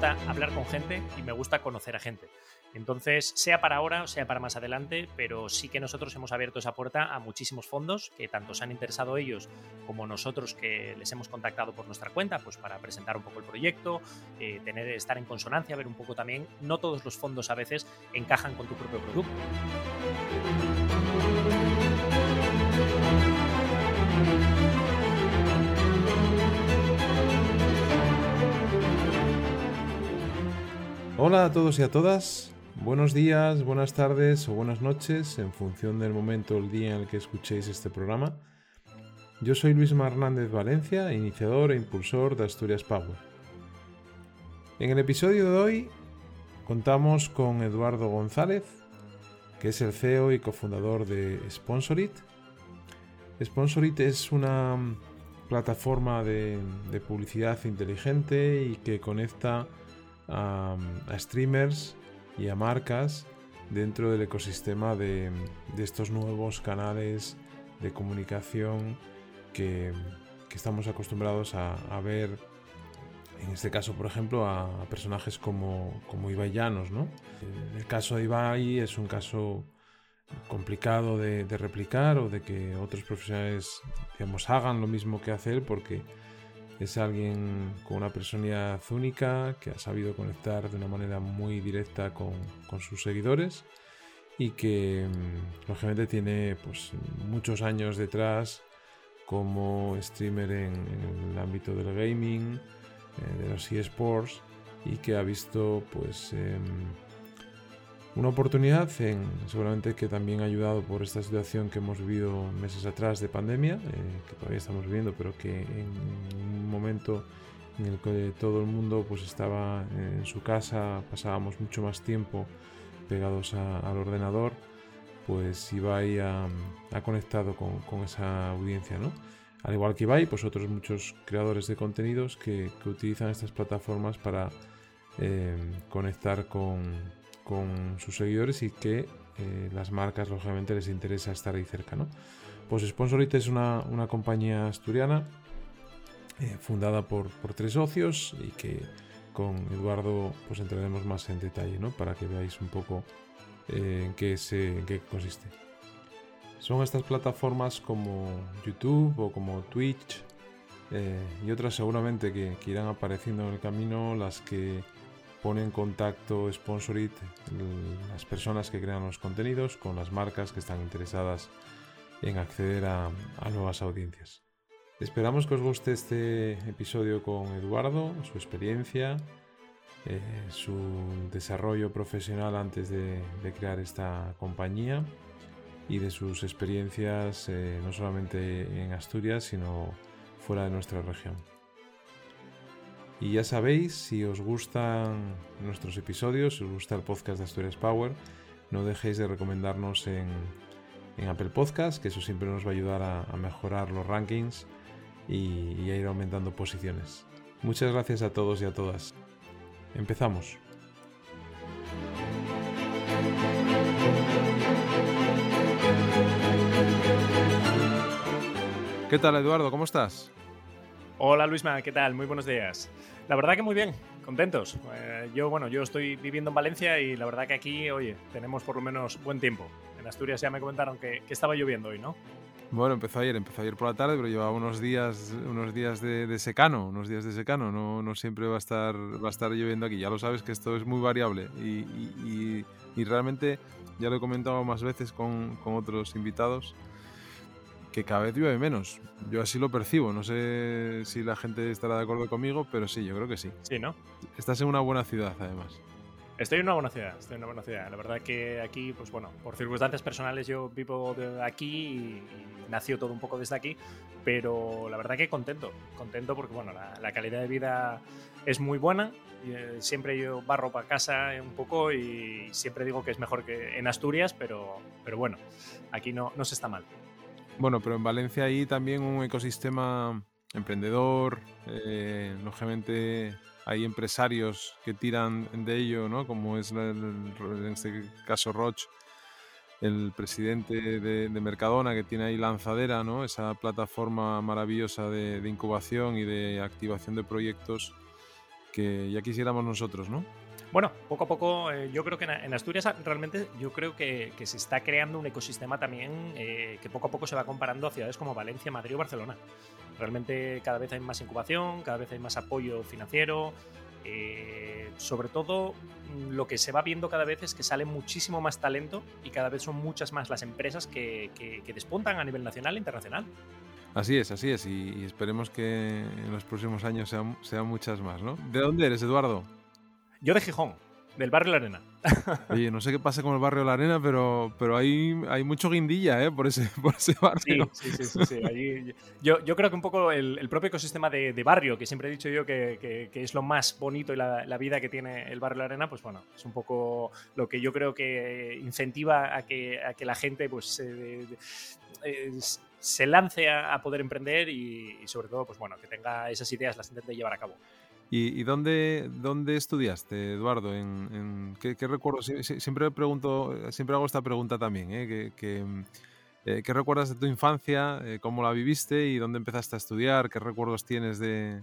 gusta hablar con gente y me gusta conocer a gente. Entonces, sea para ahora sea para más adelante, pero sí que nosotros hemos abierto esa puerta a muchísimos fondos que tanto se han interesado ellos como nosotros que les hemos contactado por nuestra cuenta, pues para presentar un poco el proyecto, eh, tener, estar en consonancia, ver un poco también. No todos los fondos a veces encajan con tu propio producto. Hola a todos y a todas. Buenos días, buenas tardes o buenas noches en función del momento o el día en el que escuchéis este programa. Yo soy Luis Hernández Valencia, iniciador e impulsor de Asturias Power. En el episodio de hoy contamos con Eduardo González, que es el CEO y cofundador de Sponsorit. Sponsorit es una plataforma de, publicidad inteligente y que conecta a streamers y a marcas dentro del ecosistema de, estos nuevos canales de comunicación que, estamos acostumbrados a, ver, en este caso, por ejemplo, a, personajes como, como Ibai Llanos. ¿no? El caso de Ibai es un caso complicado de, de, replicar o de que otros profesionales digamos, hagan lo mismo que hace él porque es alguien con una personalidad única que ha sabido conectar de una manera muy directa con, sus seguidores y que mm, lógicamente tiene pues, muchos años detrás como streamer en, el ámbito del gaming, eh, de los eSports y que ha visto pues em, una oportunidad en, seguramente que también ayudado por esta situación que hemos vivido meses atrás de pandemia, eh, que todavía estamos viviendo, pero que en un momento en el que todo el mundo pues estaba en su casa, pasábamos mucho más tiempo pegados al ordenador, pues Ibai ha, ha conectado con, esa audiencia, ¿no? Al igual que Ibai, pues otros muchos creadores de contenidos que, utilizan estas plataformas para eh, conectar con, con sus seguidores y que eh, las marcas lógicamente les interesa estar ahí cerca. ¿no? Pues Sponsorit es una, compañía asturiana eh, fundada por, tres socios y que con Eduardo pues entraremos más en detalle ¿no? para que veáis un poco eh, en, qué se, qué consiste. Son estas plataformas como YouTube o como Twitch y otras seguramente que irán apareciendo en el camino las que pone en contacto Sponsorit las personas que crean los contenidos con las marcas que están interesadas en acceder a, nuevas audiencias. Esperamos que os guste este episodio con Eduardo, su experiencia, eh, su desarrollo profesional antes de, crear esta compañía y de sus experiencias eh, no solamente en Asturias, sino fuera de nuestra región. Y ya sabéis, si os gustan nuestros episodios, si os gusta el podcast de Asturias Power, no dejéis de recomendarnos en, Apple Podcast, que eso siempre nos va a ayudar a, mejorar los rankings y, a ir aumentando posiciones. Muchas gracias a todos y a todas. Empezamos. ¿Qué tal, Eduardo? ¿Cómo estás? Hola Luisma, ¿qué tal? Muy buenos días. La verdad que muy bien, contentos. Eh, yo, bueno, yo estoy viviendo en Valencia y la verdad que aquí, oye, tenemos por lo menos buen tiempo. En Asturias ya me comentaron que, estaba lloviendo hoy, ¿no? Bueno, empezó ayer, empezó ayer por la tarde, pero llevaba unos días, unos días de, secano, unos días de secano. No, no siempre va a estar, va a estar lloviendo aquí. Ya lo sabes que esto es muy variable y, y, realmente ya lo he comentado más veces con, con otros invitados que cada vez llueve menos. Yo así lo percibo. No sé si la gente estará de acuerdo conmigo, pero sí, yo creo que sí. Sí, ¿no? Estás en una buena ciudad, además. Estoy en una buena ciudad, estoy en una buena ciudad. La verdad que aquí, pues bueno, por circunstancias personales yo vivo de aquí y, nació todo un poco desde aquí, pero la verdad que contento, contento porque bueno, la, calidad de vida es muy buena. Eh, siempre yo barro para casa un poco y siempre digo que es mejor que en Asturias, pero, pero bueno, aquí no, no se está mal. Bueno, pero en Valencia hay también un ecosistema emprendedor, eh, lógicamente hay empresarios que tiran de ello, ¿no? Como es en este caso Roche, el presidente de, Mercadona que tiene ahí Lanzadera, ¿no? Esa plataforma maravillosa de, incubación y de activación de proyectos que ya quisiéramos nosotros, ¿no? Bueno, poco a poco, eh, yo creo que en Asturias ah, realmente yo creo que, se está creando un ecosistema también eh, que poco a poco se va comparando a ciudades como Valencia, Madrid o Barcelona. Realmente cada vez hay más incubación, cada vez hay más apoyo financiero. Eh, sobre todo, mm, lo que se va viendo cada vez es que sale muchísimo más talento y cada vez son muchas más las empresas que, despuntan a nivel nacional e internacional. Así es, así es, y, esperemos que en los próximos años sean muchas más, ¿no? ¿De dónde eres, Eduardo? Yo de Gijón, del barrio La Arena. Oye, no sé qué pasa con el barrio La Arena, pero, pero hay, hay mucho guindilla ¿eh? por, ese, por ese barrio. Sí, sí, sí. sí, yo, yo, creo que un poco el, propio ecosistema de, barrio, que siempre he dicho yo que, que, es lo más bonito y la, la, vida que tiene el barrio La Arena, pues bueno, es un poco lo que yo creo que incentiva a que, a que la gente pues se lance a, poder emprender y, y, sobre todo, pues bueno, que tenga esas ideas, las intente llevar a cabo. ¿Y, dónde, dónde estudiaste, Eduardo? ¿En, qué, recuerdos? Siempre pregunto, siempre hago esta pregunta también, ¿eh? eh ¿Qué, recuerdas de tu infancia? Eh, ¿Cómo la viviste? ¿Y dónde empezaste a estudiar? ¿Qué recuerdos tienes de,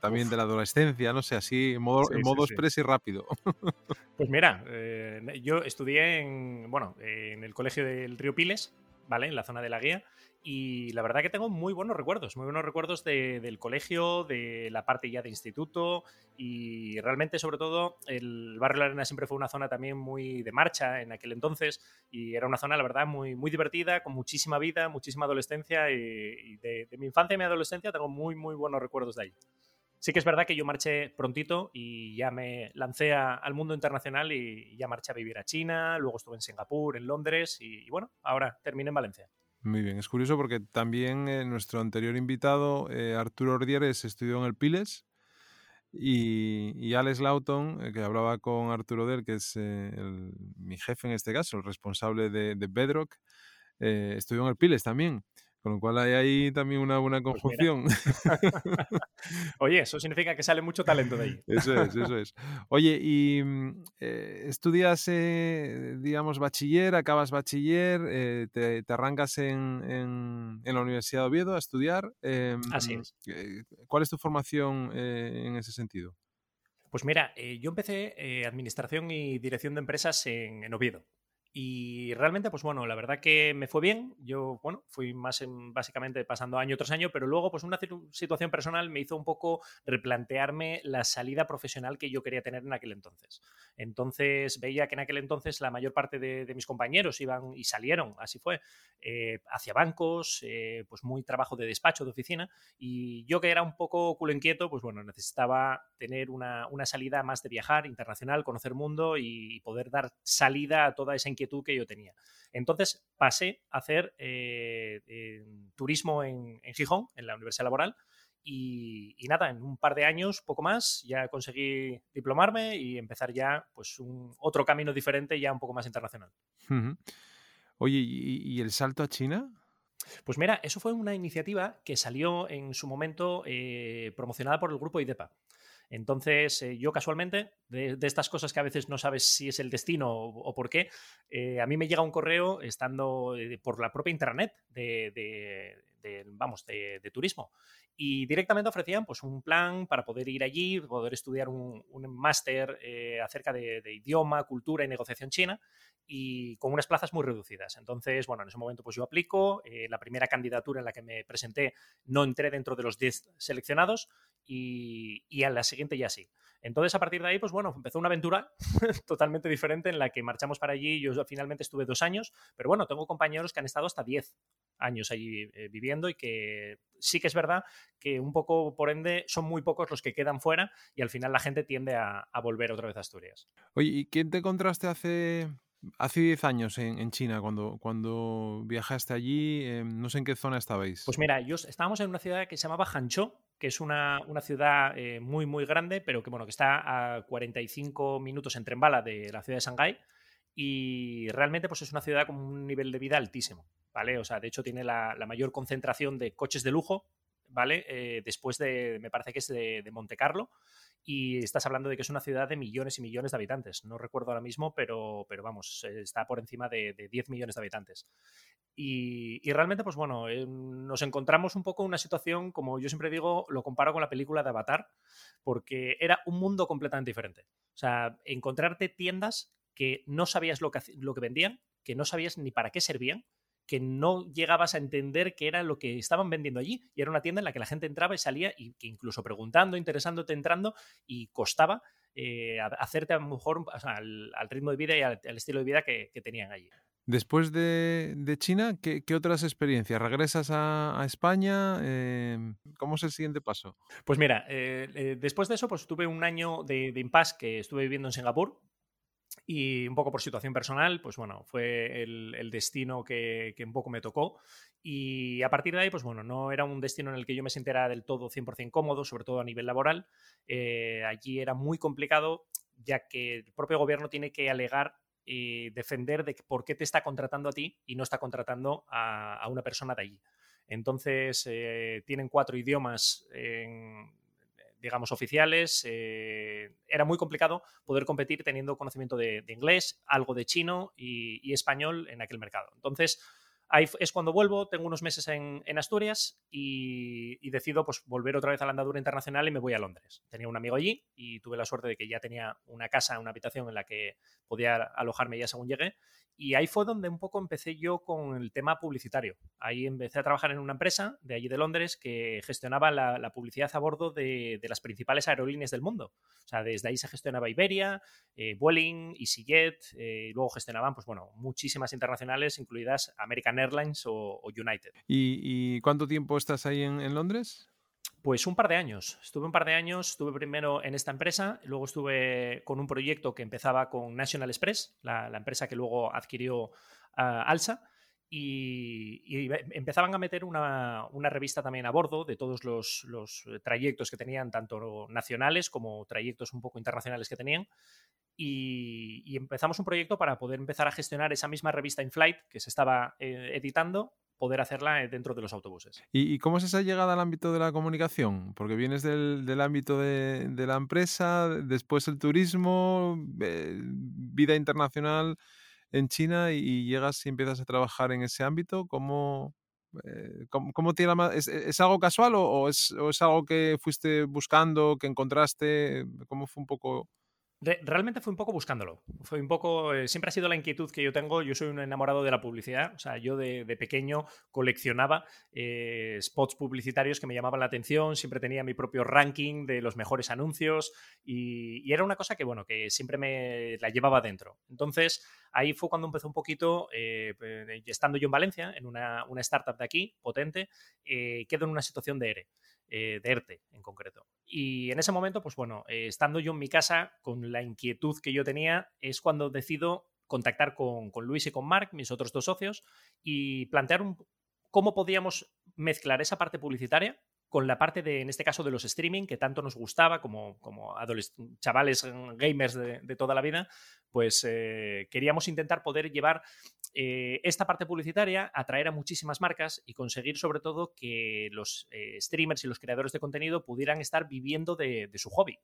también de la adolescencia? No sé, así en modo, en modo express y rápido. Pues mira, eh, yo estudié en, bueno, en el colegio del Río Piles, ¿vale? En la zona de la guía y la verdad que tengo muy buenos recuerdos, muy buenos recuerdos del colegio, de la parte ya de instituto y realmente sobre todo el barrio La Arena siempre fue una zona también muy de marcha en aquel entonces y era una zona la verdad muy, muy divertida, con muchísima vida, muchísima adolescencia y, de, mi infancia y mi adolescencia tengo muy muy buenos recuerdos de ahí. Sí que es verdad que yo marché prontito y ya me lancé al mundo internacional y ya marché a vivir a China, luego estuve en Singapur, en Londres y bueno, ahora terminé en Valencia. Muy bien, es curioso porque también eh, nuestro anterior invitado, eh, Arturo Ordieres, estudió en el Piles y, y Alex Lawton, eh, que hablaba con Arturo Del, que es mi jefe en este caso, el responsable de, de Bedrock, estudió en el Piles también. Con lo cual hay ahí también una buena pues conjunción. Oye, eso significa que sale mucho talento de ahí. Eso es, eso es. Oye, y mm, eh, estudias, eh, digamos, bachiller, acabas bachiller, eh, te, arrancas en, la Universidad de Oviedo a estudiar. Así es. ¿Cuál es tu formación en ese sentido? Pues mira, yo empecé Administración y Dirección de Empresas en Oviedo. Y realmente, pues bueno, la verdad que me fue bien. Yo, bueno, fui más en, básicamente pasando año tras año, pero luego, pues una situación personal me hizo un poco replantearme la salida profesional que yo quería tener en aquel entonces. Entonces veía que en aquel entonces la mayor parte de, mis compañeros iban y salieron, así fue, eh, hacia bancos, eh, pues muy trabajo de despacho, de oficina, y yo que era un poco culo inquieto, pues bueno, necesitaba tener una, una salida más de viajar internacional, conocer mundo y poder dar salida a toda esa inquietud que yo tenía. Entonces pasé a hacer eh, turismo en, Gijón, en la Universidad Laboral, y, nada, en un par de años, poco más, ya conseguí diplomarme y empezar ya pues un otro camino diferente, ya un poco más internacional. Oye, ¿y, el salto a China? Pues mira, eso fue una iniciativa que salió en su momento eh, promocionada por el grupo IDEPA. Entonces, eh, yo casualmente, de, estas cosas que a veces no sabes si es el destino o, por qué, eh, a mí me llega un correo estando eh, por la propia intranet de, vamos, de, turismo. Y directamente ofrecían pues, un plan para poder ir allí, poder estudiar un, máster acerca de, idioma, cultura y negociación china y con unas plazas muy reducidas. Entonces, bueno, en ese momento pues yo aplico, la primera candidatura en la que me presenté no entré dentro de los 10 seleccionados y, a la siguiente ya sí. Entonces, a partir de ahí, pues bueno, empezó una aventura totalmente diferente en la que marchamos para allí. Yo finalmente estuve dos años, pero bueno, tengo compañeros que han estado hasta diez años allí eh, viviendo y que sí que es verdad que un poco, por ende, son muy pocos los que quedan fuera y al final la gente tiende a, a volver otra vez a Asturias. Oye, ¿y quién te encontraste hace Hace 10 años en, China, cuando, cuando viajaste allí, em, no sé en qué zona estabais. Pues mira, yo, estábamos en una ciudad que se llamaba Hanzhou, que es una, ciudad eh, muy, muy grande, pero que, bueno, que está a 45 minutos en tren bala de la ciudad de Shanghái. Y realmente pues es una ciudad con un nivel de vida altísimo, ¿vale? O sea, de hecho tiene la, mayor concentración de coches de lujo, ¿vale? Eh, después de, me parece que es de, de Monte Carlo y estás hablando de que es una ciudad de millones y millones de habitantes. No recuerdo ahora mismo, pero, pero vamos, está por encima de, 10 millones de habitantes. Y, realmente, pues bueno, eh, nos encontramos un poco en una situación, como yo siempre digo, lo comparo con la película de Avatar, porque era un mundo completamente diferente. O sea, encontrarte tiendas que no sabías lo que, lo que vendían, que no sabías ni para qué servían, que no llegabas a entender qué era lo que estaban vendiendo allí. Y era una tienda en la que la gente entraba y salía, y que incluso preguntando, interesándote, entrando, y costaba eh, hacerte a lo mejor al, ritmo de vida y al, estilo de vida que, tenían allí. Después de, China, ¿qué, otras experiencias? ¿Regresas a, España? Em, ¿Cómo es el siguiente paso? Pues mira, eh, eh, después de eso, pues tuve un año de, de impasse que estuve viviendo en Singapur, y un poco por situación personal, pues bueno, fue el, destino que, un poco me tocó. Y a partir de ahí, pues bueno, no era un destino en el que yo me sintiera del todo 100% cómodo, sobre todo a nivel laboral. Eh, allí era muy complicado, ya que el propio gobierno tiene que alegar y defender de por qué te está contratando a ti y no está contratando a, una persona de allí. Entonces, eh, tienen cuatro idiomas en, digamos, oficiales, eh, era muy complicado poder competir teniendo conocimiento de, inglés, algo de chino y, español en aquel mercado. Entonces, ahí es cuando vuelvo, tengo unos meses en, Asturias y, decido pues, volver otra vez a la andadura internacional y me voy a Londres. Tenía un amigo allí y tuve la suerte de que ya tenía una casa, una habitación en la que podía alojarme ya según llegué y ahí fue donde un poco empecé yo con el tema publicitario. Ahí empecé a trabajar en una empresa de allí de Londres que gestionaba la, publicidad a bordo de, las principales aerolíneas del mundo. O sea, desde ahí se gestionaba Iberia, eh, EasyJet, eh, y luego gestionaban, pues bueno, muchísimas internacionales, incluidas American Airlines o, United. ¿Y, cuánto tiempo estás ahí en Londres? Pues un par de años. Estuve un par de años, estuve primero en esta empresa, luego estuve con un proyecto que empezaba con National Express, la, empresa que luego adquirió ah, Alsa, y, empezaban a meter una, revista también a bordo de todos los, trayectos que tenían, tanto nacionales como trayectos un poco internacionales que tenían. Y, empezamos un proyecto para poder empezar a gestionar esa misma revista in flight que se estaba eh, editando poder hacerla eh, dentro de los autobuses. ¿Y, cómo es esa llegada al ámbito de la comunicación? Porque vienes del, ámbito de, la empresa, después el turismo, eh, vida internacional en China y, llegas y empiezas a trabajar en ese ámbito. ¿Cómo, eh, cómo, tiene ¿Es, ¿Es, algo casual o, es, es algo que fuiste buscando, que encontraste? ¿Cómo fue un poco realmente fue un poco buscándolo. Fue un poco. Eh, siempre ha sido la inquietud que yo tengo. Yo soy un enamorado de la publicidad. O sea, yo de, pequeño coleccionaba eh, spots publicitarios que me llamaban la atención. Siempre tenía mi propio ranking de los mejores anuncios. Y, era una cosa que, bueno, que siempre me la llevaba dentro. Entonces, ahí fue cuando empezó un poquito, eh, estando yo en Valencia, en una, una startup de aquí, potente, quedo en una situación de ERE. Eh, de ERTE en concreto. Y en ese momento, pues bueno, eh, estando yo en mi casa con la inquietud que yo tenía, es cuando decido contactar con, Luis y con Mark, mis otros dos socios, y plantear un, cómo podíamos mezclar esa parte publicitaria con la parte de, en este caso, de los streaming, que tanto nos gustaba como, como chavales gamers de, toda la vida, pues eh, queríamos intentar poder llevar eh, esta parte publicitaria, atraer a muchísimas marcas y conseguir sobre todo que los eh, streamers y los creadores de contenido pudieran estar viviendo de, su hobby.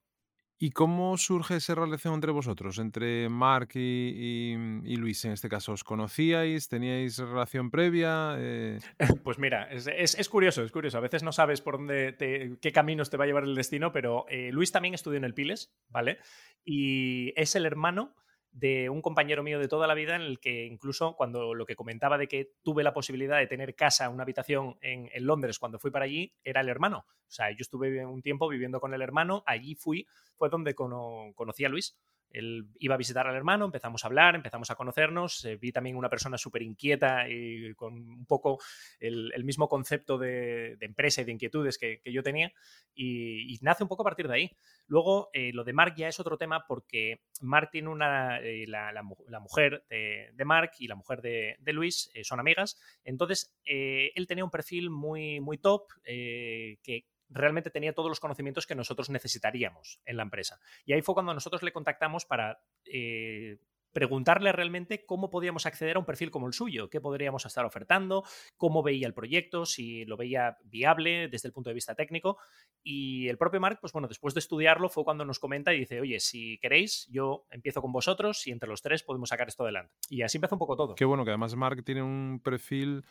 ¿Y cómo surge esa relación entre vosotros, entre Mark y, Luis en este caso? ¿Os conocíais? ¿Teníais relación previa? Pues mira, es, curioso, es curioso. A veces no sabes por dónde qué caminos te va a llevar el destino, pero Luis también estudió en el Piles, ¿vale? Y es el hermano de un compañero mío de toda la vida en el que incluso cuando lo que comentaba de que tuve la posibilidad de tener casa, una habitación en, Londres cuando fui para allí, era el hermano. O sea, yo estuve un tiempo viviendo con el hermano, allí fui, fue donde conocí a Luis. Él iba a visitar al hermano, empezamos a hablar, empezamos a conocernos, eh, vi también una persona súper inquieta y con un poco el, mismo concepto de, empresa y de inquietudes que, yo tenía y, nace un poco a partir de ahí. Luego, eh, lo de Mark ya es otro tema porque Mark tiene una, eh, la, mujer de, Mark y la mujer de, Luis son amigas, entonces él tenía un perfil muy, muy top que realmente tenía todos los conocimientos que nosotros necesitaríamos en la empresa. Y ahí fue cuando nosotros le contactamos para eh, preguntarle realmente cómo podíamos acceder a un perfil como el suyo, qué podríamos estar ofertando, cómo veía el proyecto, si lo veía viable desde el punto de vista técnico. Y el propio Mark, pues bueno, después de estudiarlo fue cuando nos comenta y dice, oye, si queréis, yo empiezo con vosotros y entre los tres podemos sacar esto adelante. Y así empezó un poco todo. Qué bueno, que además Mark tiene un perfil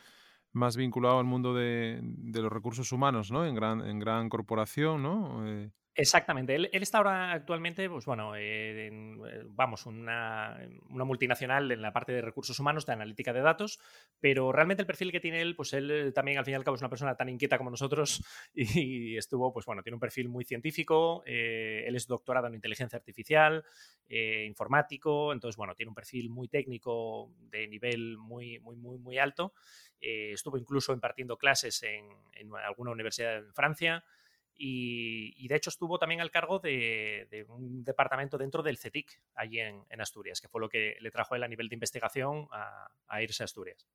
más vinculado al mundo de, los recursos humanos, ¿no? En gran, en gran corporación, ¿no? Eh, Exactamente. Él, está ahora actualmente, pues bueno, eh, eh, vamos, una, multinacional en la parte de recursos humanos, de analítica de datos, pero realmente el perfil que tiene él, pues él eh, también al fin y al cabo es una persona tan inquieta como nosotros y, estuvo, pues bueno, tiene un perfil muy científico, él es doctorado en inteligencia artificial, informático, entonces, bueno, tiene un perfil muy técnico de nivel muy, muy, muy, muy alto. estuvo incluso impartiendo clases en, en alguna universidad en Francia. Y, de hecho estuvo también al cargo de, un departamento dentro del CETIC, allí en, Asturias, que fue lo que le trajo él a nivel de investigación a, irse a Asturias.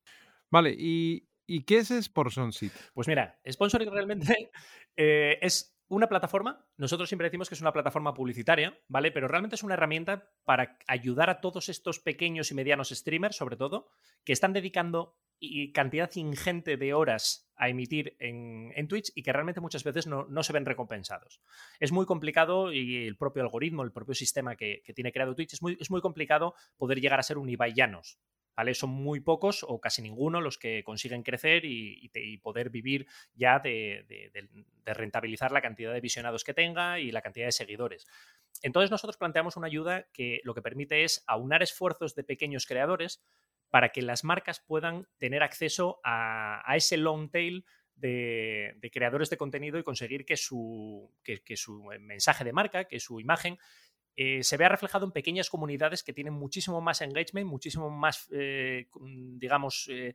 Vale, ¿y, qué es Sponsorship? Pues mira, Sponsoring realmente eh, es una plataforma, nosotros siempre decimos que es una plataforma publicitaria, ¿vale? Pero realmente es una herramienta para ayudar a todos estos pequeños y medianos streamers, sobre todo, que están dedicando y cantidad ingente de horas a emitir en, Twitch y que realmente muchas veces no, se ven recompensados. Es muy complicado y el propio algoritmo, el propio sistema que, tiene creado Twitch, es muy, es muy, complicado poder llegar a ser un Ibai. ¿Vale? Son muy pocos o casi ninguno los que consiguen crecer y, poder vivir ya de, de, rentabilizar la cantidad de visionados que tenga y la cantidad de seguidores. Entonces nosotros planteamos una ayuda que lo que permite es aunar esfuerzos de pequeños creadores para que las marcas puedan tener acceso a, ese long tail de, creadores de contenido y conseguir que su, su mensaje de marca, que su imagen eh, se vea reflejado en pequeñas comunidades que tienen muchísimo más engagement, muchísimo más, eh, digamos, eh,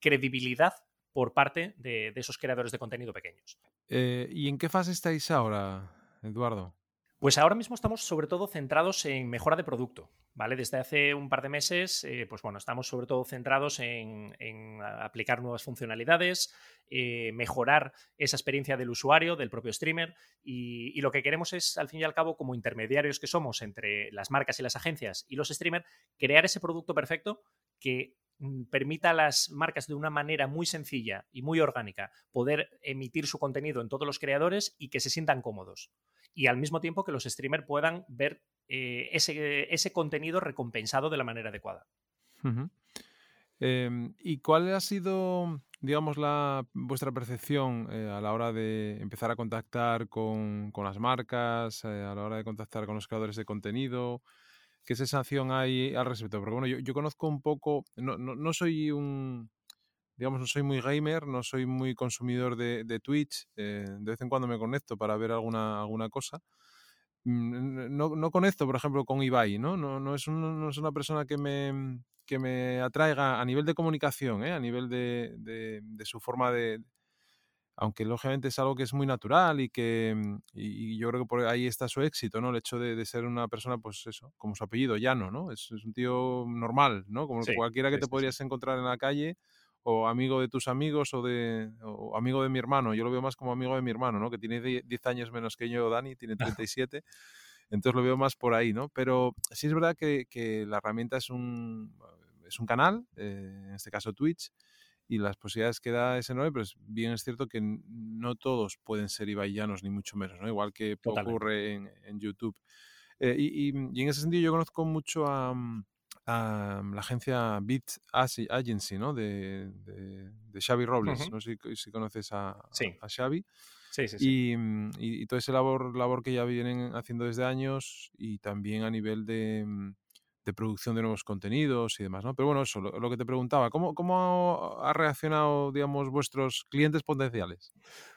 credibilidad por parte de, esos creadores de contenido pequeños. ¿Y en qué fase estáis ahora, Eduardo? Pues ahora mismo estamos sobre todo centrados en mejora de producto, ¿vale? Desde hace un par de meses, eh, pues bueno, estamos sobre todo centrados en, aplicar nuevas funcionalidades, eh, mejorar esa experiencia del usuario, del propio streamer, y, lo que queremos es, al fin y al cabo, como intermediarios que somos entre las marcas y las agencias y los streamers, crear ese producto perfecto que mm, permita a las marcas de una manera muy sencilla y muy orgánica poder emitir su contenido en todos los creadores y que se sientan cómodos y al mismo tiempo que los streamers puedan ver eh, ese, ese, contenido recompensado de la manera adecuada. Em, ¿Y cuál ha sido, digamos, la, vuestra percepción eh, a la hora de empezar a contactar con, las marcas, eh, a la hora de contactar con los creadores de contenido? ¿Qué sensación hay al respecto? Porque bueno, yo, conozco un poco, no, no soy un, digamos, no soy muy gamer, no soy muy consumidor de, Twitch. Eh, de vez en cuando me conecto para ver alguna, alguna cosa. Mm, no, no, conecto, por ejemplo, con Ibai, ¿no? No, no, es, no es una persona que me, que me atraiga a nivel de comunicación, ¿eh? a nivel de, de, su forma de... Aunque lógicamente es algo que es muy natural y que mm, y, yo creo que por ahí está su éxito, ¿no? El hecho de, ser una persona, pues eso, como su apellido, llano, ¿no? Es, es un tío normal, ¿no? Como cualquiera que te podrías encontrar en la calle o amigo de tus amigos o de amigo de mi hermano. Yo lo veo más como amigo de mi hermano, ¿no? Que tiene 10 años menos que yo, Dani, tiene 37. Entonces lo veo más por ahí, ¿no? Pero sí es verdad que, la herramienta es un, es un canal, eh, en este caso Twitch, y las posibilidades que da ese nombre, pero bien es cierto que no todos pueden ser ibaillanos, ni mucho menos, ¿no? Igual que ocurre en, YouTube. Eh, y, y, en ese sentido yo conozco mucho a, mm, la agencia Beat Agency, ¿no? De, de, Xavi Robles. No sé si, conoces a, a Xavi. Sí, sí, sí. Mm, y, y, toda esa labor, labor que ya vienen haciendo desde años y también a nivel de, mm, de producción de nuevos contenidos y demás, ¿no? Pero bueno, eso, lo, que te preguntaba, ¿cómo, ¿cómo ha reaccionado, digamos, vuestros clientes potenciales?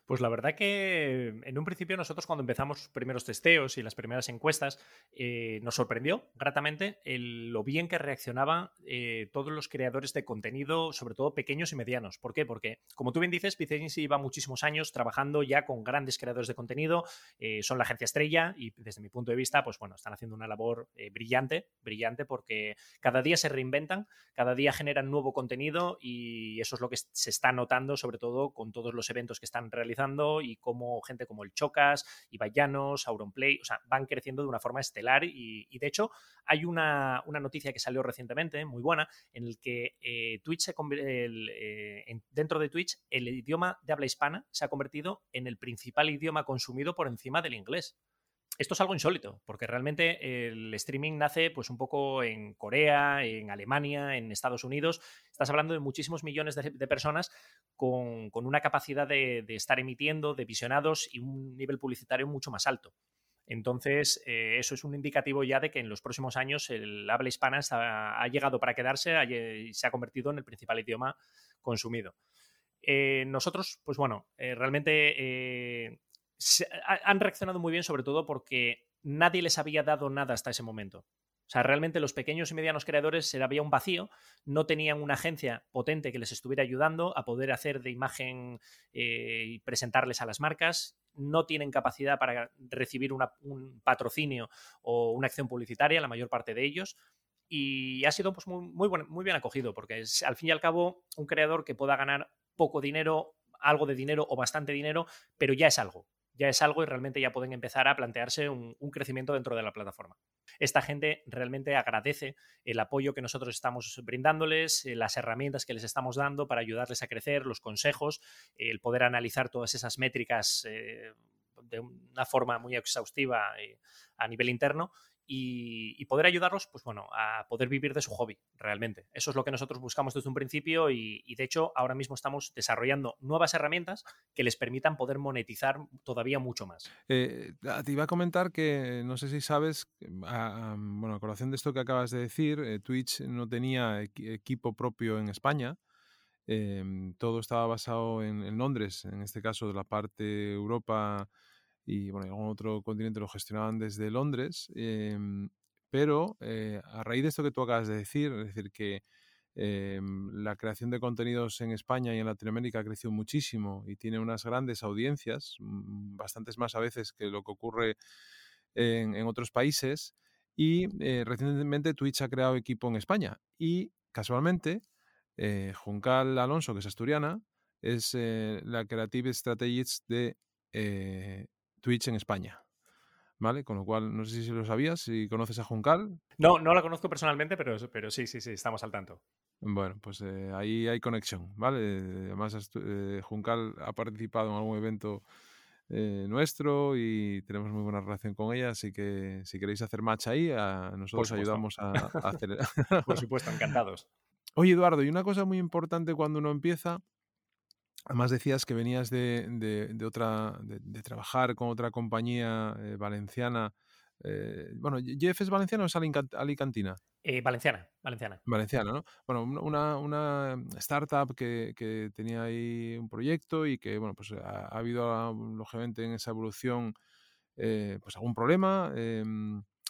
Pues la verdad que en un principio nosotros cuando empezamos los primeros testeos y las primeras encuestas eh, nos sorprendió gratamente lo bien que reaccionaban eh, todos los creadores de contenido, sobre todo pequeños y medianos. ¿Por qué? Porque como tú bien dices, Vicenzi lleva muchísimos años trabajando ya con grandes creadores de contenido, eh, son la agencia estrella y desde mi punto de vista, pues bueno, están haciendo una labor brillante, brillante porque cada día se reinventan, cada día generan nuevo contenido y eso es lo que se está notando sobre todo con todos los eventos que están realizando y cómo gente como el Chocas, Ibayanos, Auronplay, o sea, van creciendo de una forma estelar y, de hecho hay una, noticia que salió recientemente, muy buena, en el que eh, Twitch se eh, dentro de Twitch el idioma de habla hispana se ha convertido en el principal idioma consumido por encima del inglés. Esto es algo insólito, porque realmente el streaming nace pues un poco en Corea, en Alemania, en Estados Unidos. Estás hablando de muchísimos millones de, personas con, una capacidad de, estar emitiendo, de visionados y un nivel publicitario mucho más alto. Entonces, eh, eso es un indicativo ya de que en los próximos años el habla hispana ha llegado para quedarse y se ha convertido en el principal idioma consumido. Eh, nosotros, pues bueno, eh, realmente han reaccionado muy bien, sobre todo porque nadie les había dado nada hasta ese momento. O sea, realmente los pequeños y medianos creadores se había un vacío, no tenían una agencia potente que les estuviera ayudando a poder hacer de imagen eh, y presentarles a las marcas, no tienen capacidad para recibir un patrocinio o una acción publicitaria, la mayor parte de ellos. Y ha sido pues, muy, muy, bien acogido, porque es al fin y al cabo un creador que pueda ganar poco dinero, algo de dinero o bastante dinero, pero ya es algo ya es algo y realmente ya pueden empezar a plantearse un, crecimiento dentro de la plataforma. Esta gente realmente agradece el apoyo que nosotros estamos brindándoles, eh, las herramientas que les estamos dando para ayudarles a crecer, los consejos, el poder analizar todas esas métricas eh, de una forma muy exhaustiva eh, a nivel interno y, poder ayudarlos, pues bueno, a poder vivir de su hobby, realmente. Eso es lo que nosotros buscamos desde un principio y, de hecho ahora mismo estamos desarrollando nuevas herramientas que les permitan poder monetizar todavía mucho más. Eh, te iba a comentar que, no sé si sabes, bueno, a colación de esto que acabas de decir, eh, Twitch no tenía equipo propio en España. Em, todo estaba basado en, en, Londres, en este caso de la parte Europa y bueno, algún otro continente lo gestionaban desde Londres. Em, pero eh, a raíz de esto que tú acabas de decir, es decir, que em, la creación de contenidos en España y en Latinoamérica ha crecido muchísimo y tiene unas grandes audiencias, mm, bastantes más a veces que lo que ocurre en, otros países. Y eh, recientemente Twitch ha creado equipo en España. Y casualmente, eh, Juncal Alonso, que es asturiana, es la Creative Strategist de Twitch en España. ¿Vale? Con lo cual, no sé si lo sabías, si conoces a Juncal. No, no la conozco personalmente, pero, pero sí, sí, sí, estamos al tanto. Bueno, pues eh, ahí hay conexión, ¿vale? Además, eh, Juncal ha participado en algún evento eh, nuestro y tenemos muy buena relación con ella, así que si queréis hacer match ahí, a nosotros ayudamos a, a hacer... Por supuesto, encantados. Oye, Eduardo, y una cosa muy importante cuando uno empieza Además decías que venías de, otra, de, trabajar con otra compañía eh, valenciana. Eh, bueno, ¿Jeff es valenciano o es alicantina? Eh, valenciana, valenciana. Valenciana, ¿no? Bueno, una, startup que, tenía ahí un proyecto y que, bueno, pues ha, habido, ah, lógicamente, en esa evolución, pues algún problema.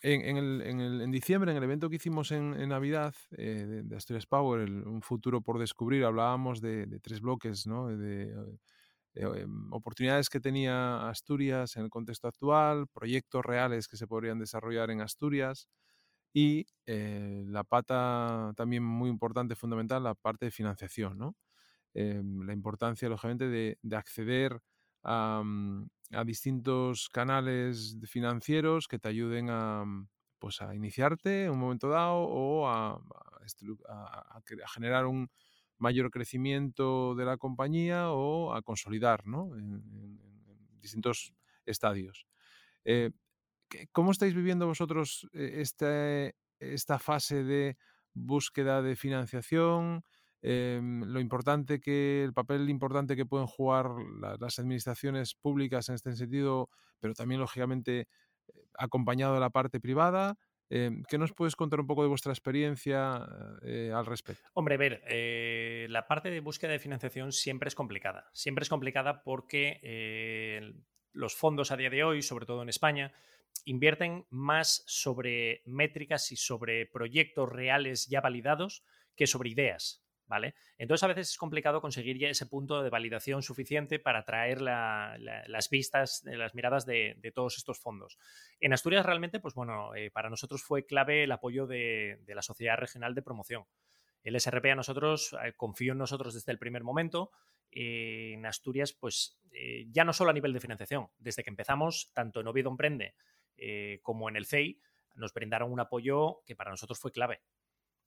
Em, en, el, en, el, en, diciembre, en el evento que hicimos en, Navidad eh, de, Asturias Power, un futuro por descubrir, hablábamos de, tres bloques, ¿no? de, eh, oportunidades que tenía Asturias en el contexto actual, proyectos reales que se podrían desarrollar en Asturias y eh, la pata también muy importante, fundamental, la parte de financiación. ¿no? la importancia, lógicamente, de, de acceder a, mm, a distintos canales financieros que te ayuden a, mm, pues a iniciarte en un momento dado o a, generar un mayor crecimiento de la compañía o a consolidar ¿no? en, distintos estadios. Eh, ¿Cómo estáis viviendo vosotros eh, este, esta fase de búsqueda de financiación? Em, lo importante que, el papel importante que pueden jugar las administraciones públicas en este sentido, pero también, lógicamente, eh, acompañado de la parte privada. Em, ¿Qué nos puedes contar un poco de vuestra experiencia eh, al respecto? Hombre, ver, eh, la parte de búsqueda de financiación siempre es complicada. Siempre es complicada porque los fondos a día de hoy, sobre todo en España, invierten más sobre métricas y sobre proyectos reales ya validados que sobre ideas. ¿Vale? Entonces a veces es complicado conseguir ya ese punto de validación suficiente para atraer las vistas, las miradas de, todos estos fondos. En Asturias realmente, pues bueno, eh, para nosotros fue clave el apoyo de, la Sociedad Regional de Promoción. El SRP a nosotros eh, en nosotros desde el primer momento en Asturias, pues ya no solo a nivel de financiación, desde que empezamos, tanto en Oviedo como en el CEI, nos brindaron un apoyo que para nosotros fue clave.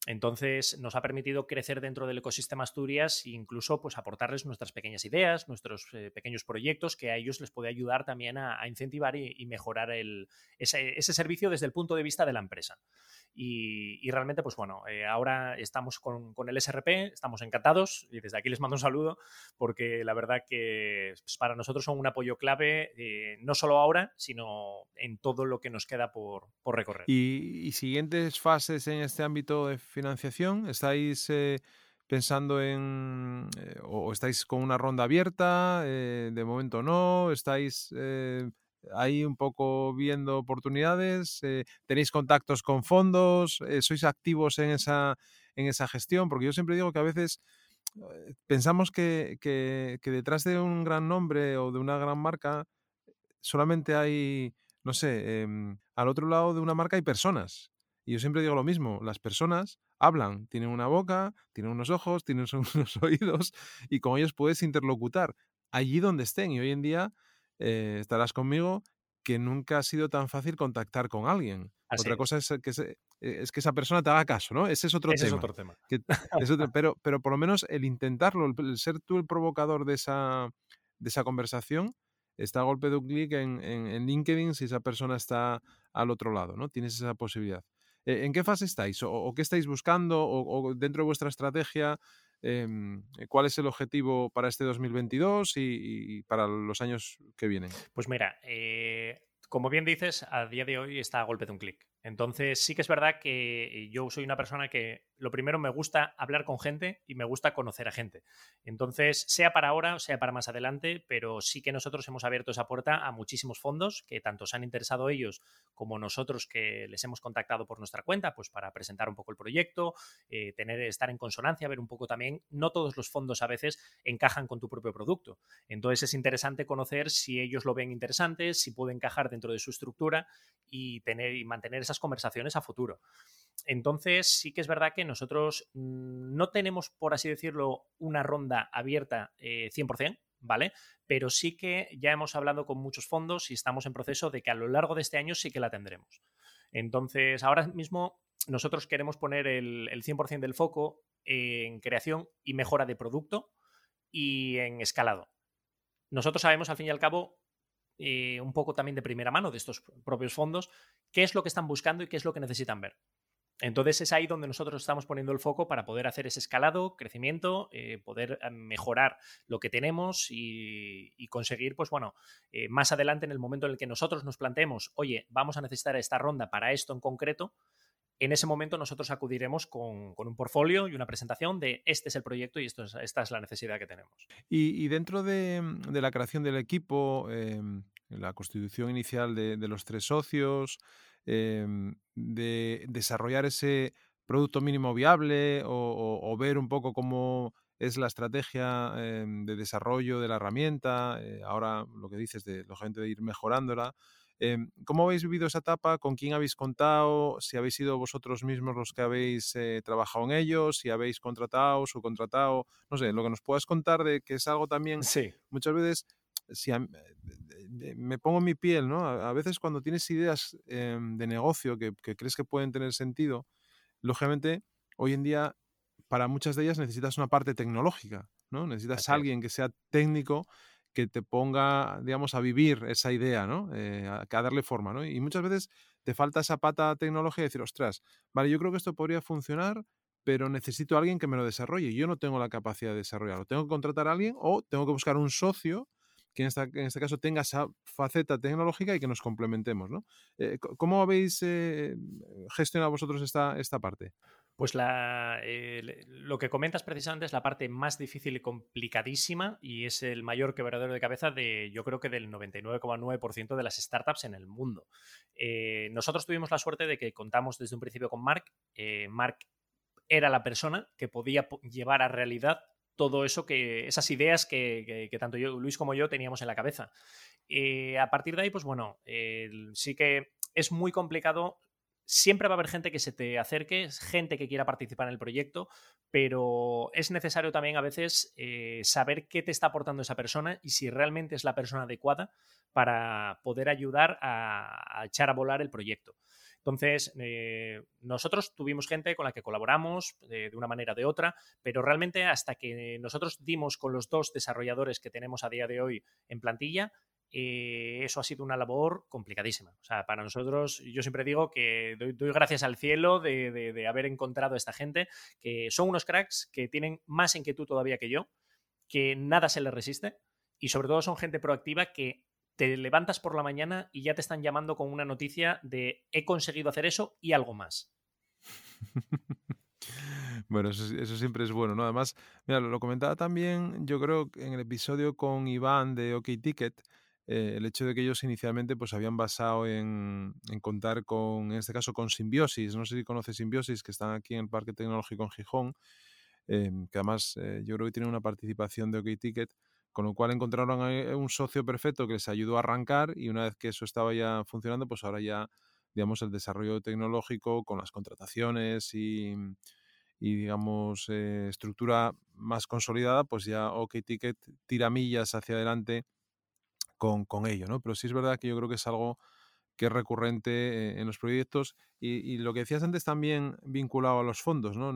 Entonces, nos ha permitido crecer dentro del ecosistema Asturias e incluso pues, aportarles nuestras pequeñas ideas, nuestros eh, pequeños proyectos que a ellos les puede ayudar también a, incentivar y, mejorar ese, servicio desde el punto de vista de la empresa. Y, realmente, pues bueno, eh, ahora estamos con, el SRP, estamos encantados y desde aquí les mando un saludo porque la verdad que pues, para nosotros son un apoyo clave, eh, no solo ahora, sino en todo lo que nos queda por, recorrer. ¿Y, siguientes fases en este ámbito de financiación? ¿Estáis... Eh, pensando en o estáis con una ronda abierta, de momento no, estáis ahí un poco viendo oportunidades? Eh, ¿Tenéis contactos con fondos? Eh, ¿Sois activos en esa, en esa gestión? Porque yo siempre digo que a veces eh, pensamos que, que, detrás de un gran nombre o de una gran marca solamente hay, no sé, em, al otro lado de una marca hay personas. Y yo siempre digo lo mismo, las personas hablan, tienen una boca, tienen unos ojos, tienen unos oídos y con ellos puedes interlocutar allí donde estén. Y hoy en día eh, estarás conmigo, que nunca ha sido tan fácil contactar con alguien. Otra cosa es que, eh, es que esa persona te haga caso, ¿no? Ese es otro tema. Es otro tema. pero, pero por lo menos el intentarlo, el, ser tú el provocador de esa, de esa conversación, está a golpe de un clic en, en, LinkedIn si esa persona está al otro lado, ¿no? Tienes esa posibilidad. Eh, ¿En qué fase estáis? ¿O, qué estáis buscando? o, dentro de vuestra estrategia Em, ¿Cuál es el objetivo para este 2022 y, para los años que vienen? Pues mira, eh, como bien dices, a día de hoy está a golpe de un clic. Entonces sí que es verdad que yo soy una persona que lo primero me gusta hablar con gente y me gusta conocer a gente. Entonces, sea para ahora sea para más adelante, pero sí que nosotros hemos abierto esa puerta a muchísimos fondos que tanto se han interesado ellos como nosotros que les hemos contactado por nuestra cuenta, pues para presentar un poco el proyecto, eh, tener, estar en consonancia, ver un poco también, no todos los fondos a veces encajan con tu propio producto. Entonces es interesante conocer si ellos lo ven interesante, si puede encajar dentro de su estructura y tener y mantener esas conversaciones a futuro. Entonces, sí que es verdad que nosotros mm, no tenemos, por así decirlo, una ronda abierta 100%, eh, ¿vale? Pero sí que ya hemos hablado con muchos fondos y estamos en proceso de que a lo largo de este año sí que la tendremos. Entonces, ahora mismo nosotros queremos poner el, 100% del foco en creación y mejora de producto y en escalado. Nosotros sabemos, al fin y al cabo, eh, un poco también de primera mano de estos propios fondos, qué es lo que están buscando y qué es lo que necesitan ver. Entonces es ahí donde nosotros estamos poniendo el foco para poder hacer ese escalado, crecimiento, eh, poder eh, mejorar lo que tenemos y, conseguir, pues bueno, más adelante en el momento en el que nosotros nos planteemos, oye, vamos a necesitar esta ronda para esto en concreto, en ese momento nosotros acudiremos con, un portfolio y una presentación de este es el proyecto y esta es la necesidad que tenemos. Y, dentro de, la creación del equipo, em, la constitución inicial de, los tres socios, em, de desarrollar ese producto mínimo viable o, ver un poco cómo es la estrategia em, de desarrollo de la herramienta, eh, ahora lo que dices de, lógicamente, de ir mejorándola. Em, ¿Cómo habéis vivido esa etapa? ¿Con quién habéis contado? ¿Si habéis sido vosotros mismos los que habéis eh, trabajado en ellos? ¿Si habéis contratado, subcontratado? No sé, lo que nos puedas contar de que es algo también... Sí. Muchas veces, si me pongo en mi piel, ¿no? A, veces cuando tienes ideas em, de negocio que, crees que pueden tener sentido, lógicamente, hoy en día, para muchas de ellas necesitas una parte tecnológica, ¿no? Necesitas alguien que sea técnico que te ponga, digamos, a vivir esa idea, ¿no? Eh, a, darle forma, ¿no? Y muchas veces te falta esa pata tecnológica y decir, ostras, vale, yo creo que esto podría funcionar, pero necesito a alguien que me lo desarrolle. Yo no tengo la capacidad de desarrollarlo. Tengo que contratar a alguien o tengo que buscar un socio que en, en este caso tenga esa faceta tecnológica y que nos complementemos, ¿no? Eh, ¿Cómo habéis eh, gestionado vosotros esta, esta parte? Pues lo que comentas precisamente es la parte más difícil y complicadísima y es el mayor quebradero de cabeza de yo creo que del 99,9% de las startups en el mundo. Eh, nosotros tuvimos la suerte de que contamos desde un principio con Mark. Eh, Mark era la persona que podía llevar a realidad todo eso que esas ideas que, tanto yo, Luis como yo teníamos en la cabeza. Eh, a partir de ahí, pues bueno, sí que es muy complicado siempre va a haber gente que se te acerque, gente que quiera participar en el proyecto, pero es necesario también a veces eh, saber qué te está aportando esa persona y si realmente es la persona adecuada para poder ayudar a, echar a volar el proyecto. Entonces, eh, nosotros tuvimos gente con la que colaboramos de, una manera o de otra, pero realmente hasta que nosotros dimos con los dos desarrolladores que tenemos a día de hoy en plantilla, eh, eso ha sido una labor complicadísima. O sea, para nosotros, yo siempre digo que doy, gracias al cielo de, haber encontrado a esta gente, que son unos cracks que tienen más inquietud todavía que yo, que nada se les resiste y sobre todo son gente proactiva que te levantas por la mañana y ya te están llamando con una noticia de he conseguido hacer eso y algo más. Bueno, eso, siempre es bueno, ¿no? Además, mira, lo, comentaba también, yo creo, en el episodio con Iván de OK Ticket, eh, el hecho de que ellos inicialmente pues habían basado en, contar con, en este caso, con Simbiosis. No sé si conoces Simbiosis, que están aquí en el Parque Tecnológico en Gijón, em, que además eh, yo creo que tienen una participación de OK Ticket, con lo cual encontraron un socio perfecto que les ayudó a arrancar y una vez que eso estaba ya funcionando, pues ahora ya, digamos, el desarrollo tecnológico con las contrataciones y, digamos, eh, estructura más consolidada, pues ya OK Ticket tira millas hacia adelante con, ello, ¿no? Pero sí es verdad que yo creo que es algo que es recurrente eh, en los proyectos y, lo que decías antes también vinculado a los fondos, ¿no?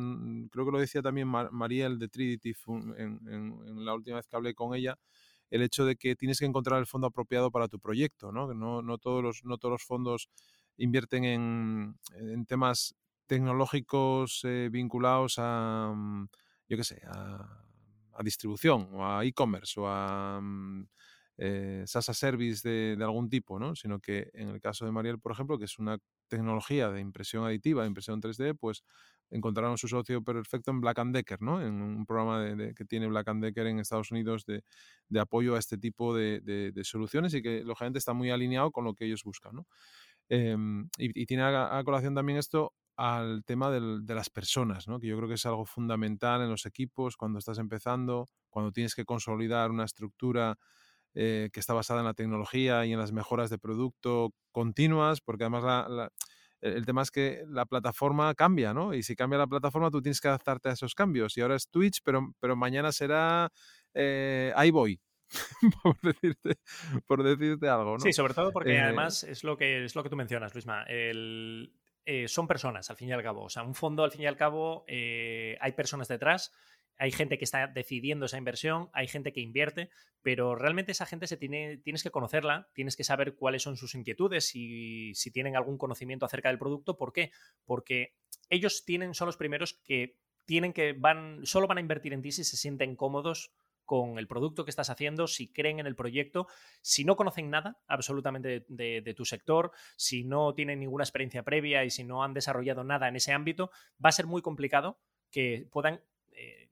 Creo que lo decía también Mariel de Trinity en, la última vez que hablé con ella, el hecho de que tienes que encontrar el fondo apropiado para tu proyecto, ¿no? No, no, todos, los, no todos los fondos invierten en, temas tecnológicos eh, vinculados a, mm, yo qué sé, a, distribución o a e-commerce o a... Eh, Service de, algún tipo, ¿no? sino que en el caso de Mariel, por ejemplo, que es una tecnología de impresión aditiva, de impresión 3D, pues encontraron su socio perfecto en Black Decker, ¿no? en un programa de, que tiene Black Decker en Estados Unidos de, apoyo a este tipo de, soluciones y que lógicamente está muy alineado con lo que ellos buscan. ¿no? Em, y, tiene a, colación también esto al tema de las personas, ¿no? que yo creo que es algo fundamental en los equipos cuando estás empezando, cuando tienes que consolidar una estructura eh, que está basada en la tecnología y en las mejoras de producto continuas, porque además el tema es que la plataforma cambia, ¿no? Y si cambia la plataforma, tú tienes que adaptarte a esos cambios. Y ahora es Twitch, pero, pero mañana será eh, iBoy. por, decirte, por decirte algo, ¿no? Sí, sobre todo porque eh, además es lo que es lo que tú mencionas, Luisma. El, son personas, al fin y al cabo. O sea, un fondo, al fin y al cabo, hay personas detrás hay gente que está decidiendo esa inversión, hay gente que invierte, pero realmente esa gente se tiene, tienes que conocerla, tienes que saber cuáles son sus inquietudes y si tienen algún conocimiento acerca del producto. ¿Por qué? Porque ellos tienen, son los primeros que tienen que van, solo van a invertir en ti si se sienten cómodos con el producto que estás haciendo, si creen en el proyecto, si no conocen nada absolutamente de, tu sector, si no tienen ninguna experiencia previa y si no han desarrollado nada en ese ámbito, va a ser muy complicado que puedan eh,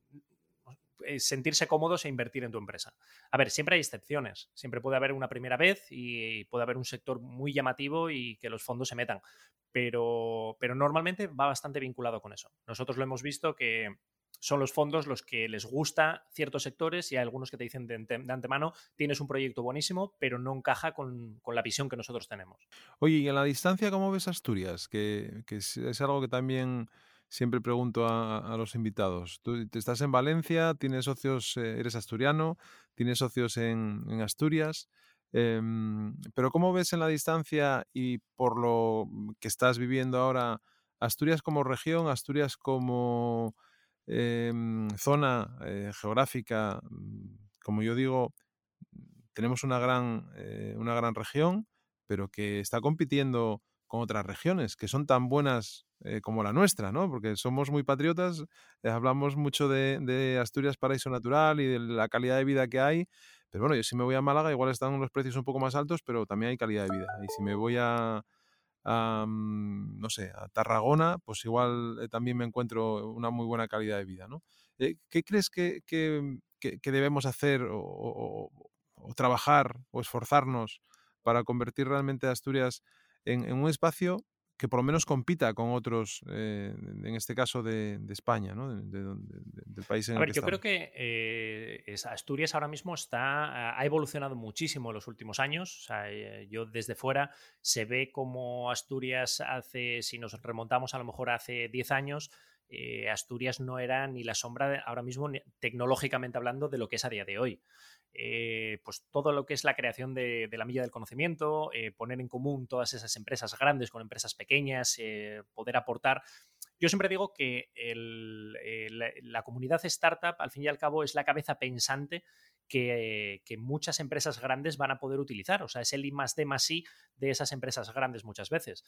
sentirse cómodos e invertir en tu empresa. A ver, siempre hay excepciones, siempre puede haber una primera vez y puede haber un sector muy llamativo y que los fondos se metan, pero, pero normalmente va bastante vinculado con eso. Nosotros lo hemos visto que son los fondos los que les gusta ciertos sectores y hay algunos que te dicen de, antemano, tienes un proyecto buenísimo, pero no encaja con, la visión que nosotros tenemos. Oye, y en la distancia, ¿cómo ves Asturias? Que, que es algo que también siempre pregunto a, los invitados. Tú estás en Valencia, tienes socios, eh, eres asturiano, tienes socios en, Asturias, em, pero ¿cómo ves en la distancia y por lo que estás viviendo ahora Asturias como región, Asturias como em, zona eh, geográfica? Mm, como yo digo, tenemos una gran, eh, una gran región, pero que está compitiendo con otras regiones que son tan buenas eh, como la nuestra, ¿no? Porque somos muy patriotas, eh, hablamos mucho de, Asturias paraíso natural y de la calidad de vida que hay, pero bueno, yo si me voy a Málaga igual están los precios un poco más altos, pero también hay calidad de vida. Y si me voy a, mm, no sé, a Tarragona, pues igual eh, también me encuentro una muy buena calidad de vida, ¿no? ¿Qué crees que, debemos hacer o, trabajar o esforzarnos para convertir realmente Asturias en, un espacio que por lo menos compita con otros, eh, en este caso de, España, ¿no? del país en a ver, yo creo que eh, Asturias ahora mismo está, ha evolucionado muchísimo en los últimos años. O sea, eh, yo desde fuera se ve como Asturias hace, si nos remontamos a lo mejor hace 10 años, Asturias no era ni la sombra ahora mismo tecnológicamente hablando de lo que es a día de hoy. Eh, pues todo lo que es la creación de, la milla del conocimiento, eh, poner en común todas esas empresas grandes con empresas pequeñas, eh, poder aportar. Yo siempre digo que la, comunidad startup, al fin y al cabo, es la cabeza pensante que, muchas empresas grandes van a poder utilizar. O sea, es el I más D más I de esas empresas grandes muchas veces.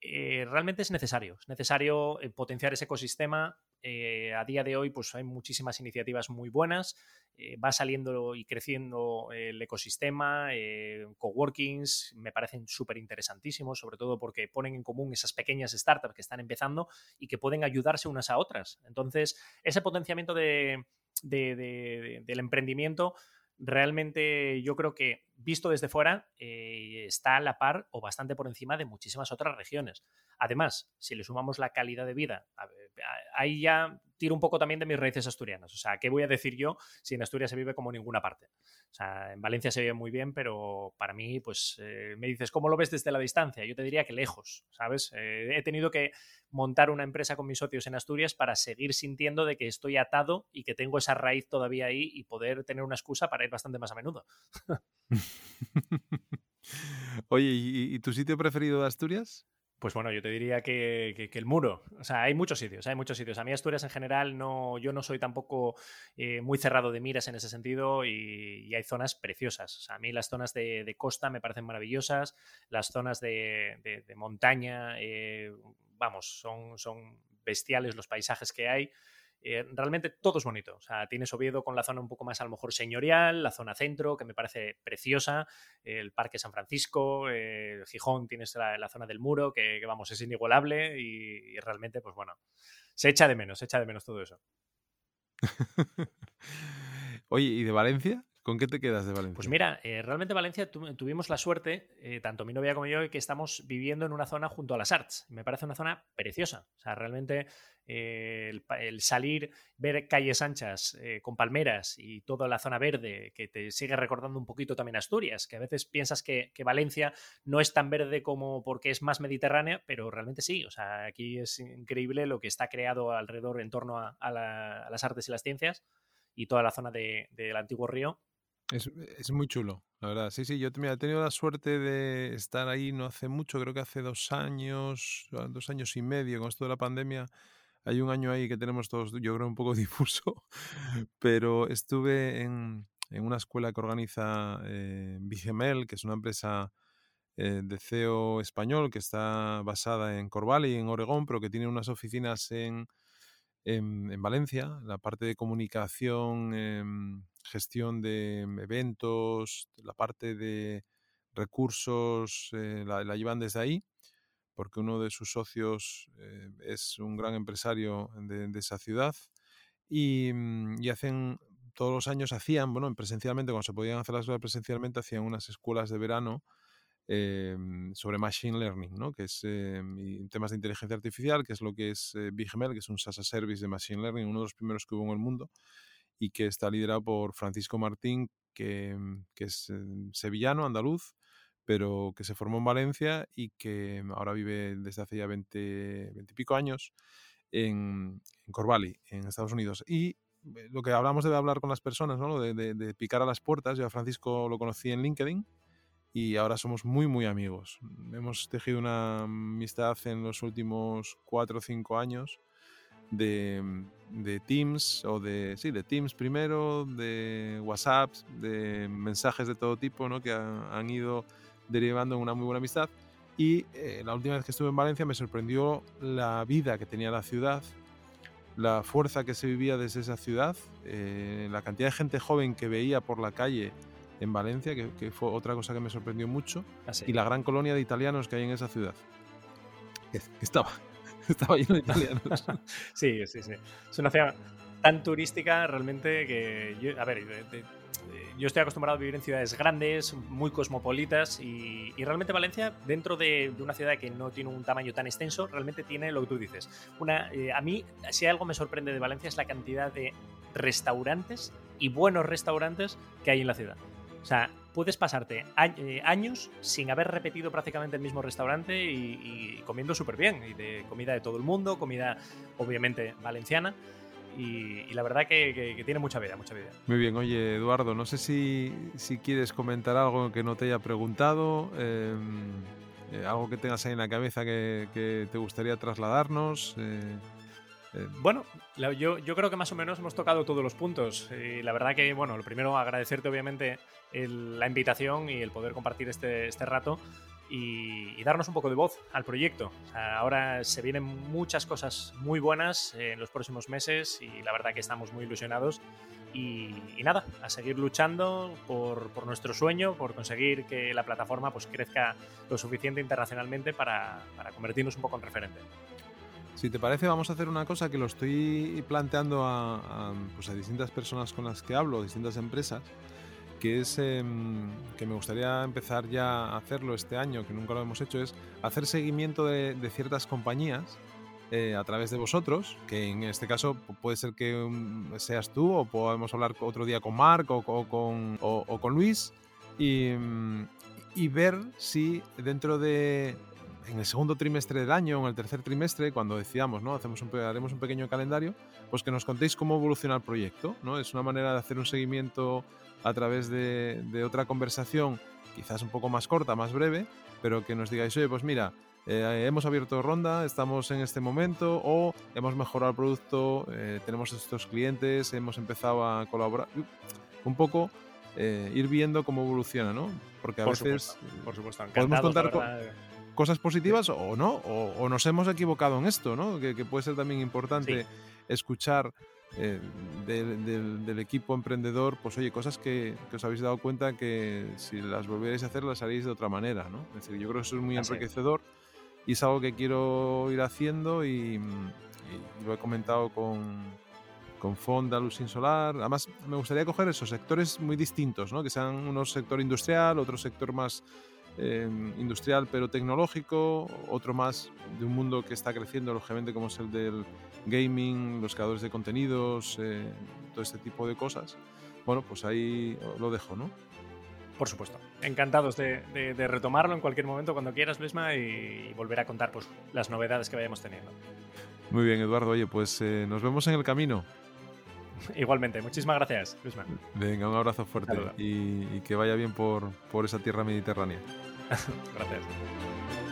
realmente es necesario, es necesario potenciar ese ecosistema. A día de hoy, pues hay muchísimas iniciativas muy buenas. Eh, va saliendo y creciendo el ecosistema, eh, coworkings, me parecen súper interesantísimos, sobre todo porque ponen en común esas pequeñas startups que están empezando y que pueden ayudarse unas a otras. Entonces, ese potenciamiento del emprendimiento realmente yo creo que visto desde fuera eh, está a la par o bastante por encima de muchísimas otras regiones. Además, si le sumamos la calidad de vida, ahí ya tiro un poco también de mis raíces asturianas. O sea, ¿qué voy a decir yo si en Asturias se vive como en ninguna parte? O sea, en Valencia se vive muy bien, pero para mí, pues eh, me dices, ¿cómo lo ves desde la distancia? Yo te diría que lejos, ¿sabes? Eh, he tenido que montar una empresa con mis socios en Asturias para seguir sintiendo de que estoy atado y que tengo esa raíz todavía ahí y poder tener una excusa para ir bastante más a menudo. Oye, ¿y, tu sitio preferido de Asturias? Pues bueno, yo te diría que, el muro. O sea, hay muchos sitios, hay muchos sitios. A mí Asturias en general, no, yo no soy tampoco eh, muy cerrado de miras en ese sentido y, hay zonas preciosas. O sea, a mí las zonas de, costa me parecen maravillosas, las zonas de, montaña, eh, vamos, son, son bestiales los paisajes que hay. Eh, realmente todo es bonito. O sea, tienes Oviedo con la zona un poco más a lo mejor señorial, la zona centro, que me parece preciosa, el Parque San Francisco, eh, Gijón tienes la, zona del muro, que, vamos, es inigualable y, realmente, pues bueno, se echa de menos, se echa de menos todo eso. Oye, ¿y de Valencia? ¿Con qué te quedas de Valencia? Pues mira, eh, realmente Valencia tuvimos la suerte, eh, tanto mi novia como yo, que estamos viviendo en una zona junto a las Arts. Me parece una zona preciosa. O sea, realmente eh, el, salir, ver calles anchas con palmeras y toda la zona verde, que te sigue recordando un poquito también Asturias, que a veces piensas que, Valencia no es tan verde como porque es más mediterránea, pero realmente sí. O sea, aquí es increíble lo que está creado alrededor en torno a, las artes y las ciencias y toda la zona del antiguo río es, muy chulo, la verdad. Sí, sí, yo he tenido la suerte de estar ahí no hace mucho, creo que hace dos años, ah, dos años y medio con esto de la pandemia. Hay un año ahí que tenemos todos, yo creo, un poco difuso, pero estuve en, una escuela que organiza eh, que es una empresa eh, de CEO español que está basada en Corvallis, en Oregón, pero que tiene unas oficinas en, en, Valencia, la parte de comunicación, em, gestión de eventos, la parte de recursos, eh, la, llevan desde ahí, porque uno de sus socios eh, es un gran empresario de, esa ciudad y, mm, y, hacen, todos los años hacían, bueno, presencialmente, cuando se podían hacer las cosas presencialmente, hacían unas escuelas de verano Em, sobre Machine Learning, ¿no? que es em, temas de inteligencia artificial, que es lo que es eh, BigML, que es un SaaS Service de Machine Learning, uno de los primeros que hubo en el mundo, y que está liderado por Francisco Martín, que, em, que es sevillano, andaluz, pero que se formó en Valencia y que ahora vive desde hace ya 20, 20 y pico años en, en Corvallis, en Estados Unidos. Y eh, lo que hablamos de hablar con las personas, ¿no? de, de, de picar a las puertas, yo a Francisco lo conocí en LinkedIn, y ahora somos muy, muy amigos. Hemos tejido una amistad en los últimos cuatro o cinco años de, de, Teams o de, sí, de Teams primero, de WhatsApp, de mensajes de todo tipo ¿no? que han, ido derivando en una muy buena amistad. Y eh, la última vez que estuve en Valencia me sorprendió la vida que tenía la ciudad, la fuerza que se vivía desde esa ciudad, eh, la cantidad de gente joven que veía por la calle en Valencia, que, fue otra cosa que me sorprendió mucho, ah, y la gran colonia de italianos que hay en esa ciudad. Que, estaba, estaba lleno de italianos. sí, sí, sí. Es una ciudad tan turística realmente que, a ver, yo estoy acostumbrado a vivir en ciudades grandes, muy cosmopolitas y, realmente Valencia, dentro de, una ciudad que no tiene un tamaño tan extenso, realmente tiene lo que tú dices. Una, eh, a mí, si algo me sorprende de Valencia es la cantidad de restaurantes y buenos restaurantes que hay en la ciudad. O sea, puedes pasarte eh, años sin haber repetido prácticamente el mismo restaurante y, y comiendo súper bien. Y de comida de todo el mundo, comida obviamente valenciana y, la verdad que, tiene mucha vida, mucha vida. Muy bien, oye Eduardo, no sé si, quieres comentar algo que no te haya preguntado, em, eh, algo que tengas ahí en la cabeza que, te gustaría trasladarnos. Eh, eh. Bueno, yo, creo que más o menos hemos tocado todos los puntos. Y la verdad que, bueno, lo primero, agradecerte obviamente la invitación y el poder compartir este, este rato y, darnos un poco de voz al proyecto. ahora se vienen muchas cosas muy buenas en los próximos meses y la verdad que estamos muy ilusionados. Y, nada, a seguir luchando por, nuestro sueño, por conseguir que la plataforma pues, crezca lo suficiente internacionalmente para, convertirnos un poco en referente. Si te parece, vamos a hacer una cosa que lo estoy planteando a, pues a distintas personas con las que hablo, distintas empresas, que es em, que me gustaría empezar ya a hacerlo este año, que nunca lo hemos hecho, es hacer seguimiento de, ciertas compañías eh, a través de vosotros, que en este caso puede ser que um, seas tú o podemos hablar otro día con Marc o, con, o, con, Luis y, mm, y ver si dentro de en el segundo trimestre del año en el tercer trimestre, cuando decíamos, ¿no? Hacemos un, haremos un pequeño calendario, pues que nos contéis cómo evoluciona el proyecto, ¿no? Es una manera de hacer un seguimiento a través de, otra conversación, quizás un poco más corta, más breve, pero que nos digáis, oye, pues mira, eh, hemos abierto ronda, estamos en este momento o hemos mejorado el producto, eh, tenemos estos clientes, hemos empezado a colaborar. Un poco eh, ir viendo cómo evoluciona, ¿no? Porque a veces por supuesto, podemos contar cosas positivas o no, o, nos hemos equivocado en esto, ¿no? Que, puede ser también importante escuchar eh, del, equipo emprendedor, pues oye, cosas que, os habéis dado cuenta que si las volvierais a hacer las haríais de otra manera, ¿no? Es decir, yo creo que eso es muy enriquecedor y es algo que quiero ir haciendo y, lo he comentado con, con Fonda, Luz Sin Solar. Además, me gustaría coger esos sectores muy distintos, ¿no? Que sean unos sector industrial, otro sector más Em, industrial pero tecnológico, otro más de un mundo que está creciendo, lógicamente, como es el del gaming, los creadores de contenidos, eh, todo este tipo de cosas. Bueno, pues ahí lo dejo, ¿no? Por supuesto. Encantados de, retomarlo en cualquier momento, cuando quieras, Luisma, y, volver a contar pues, las novedades que vayamos teniendo. Muy bien, Eduardo. Oye, pues eh, nos vemos en el camino. Igualmente, muchísimas gracias, Luisma. Venga, un abrazo fuerte y, que vaya bien por, por esa tierra mediterránea. Gracias.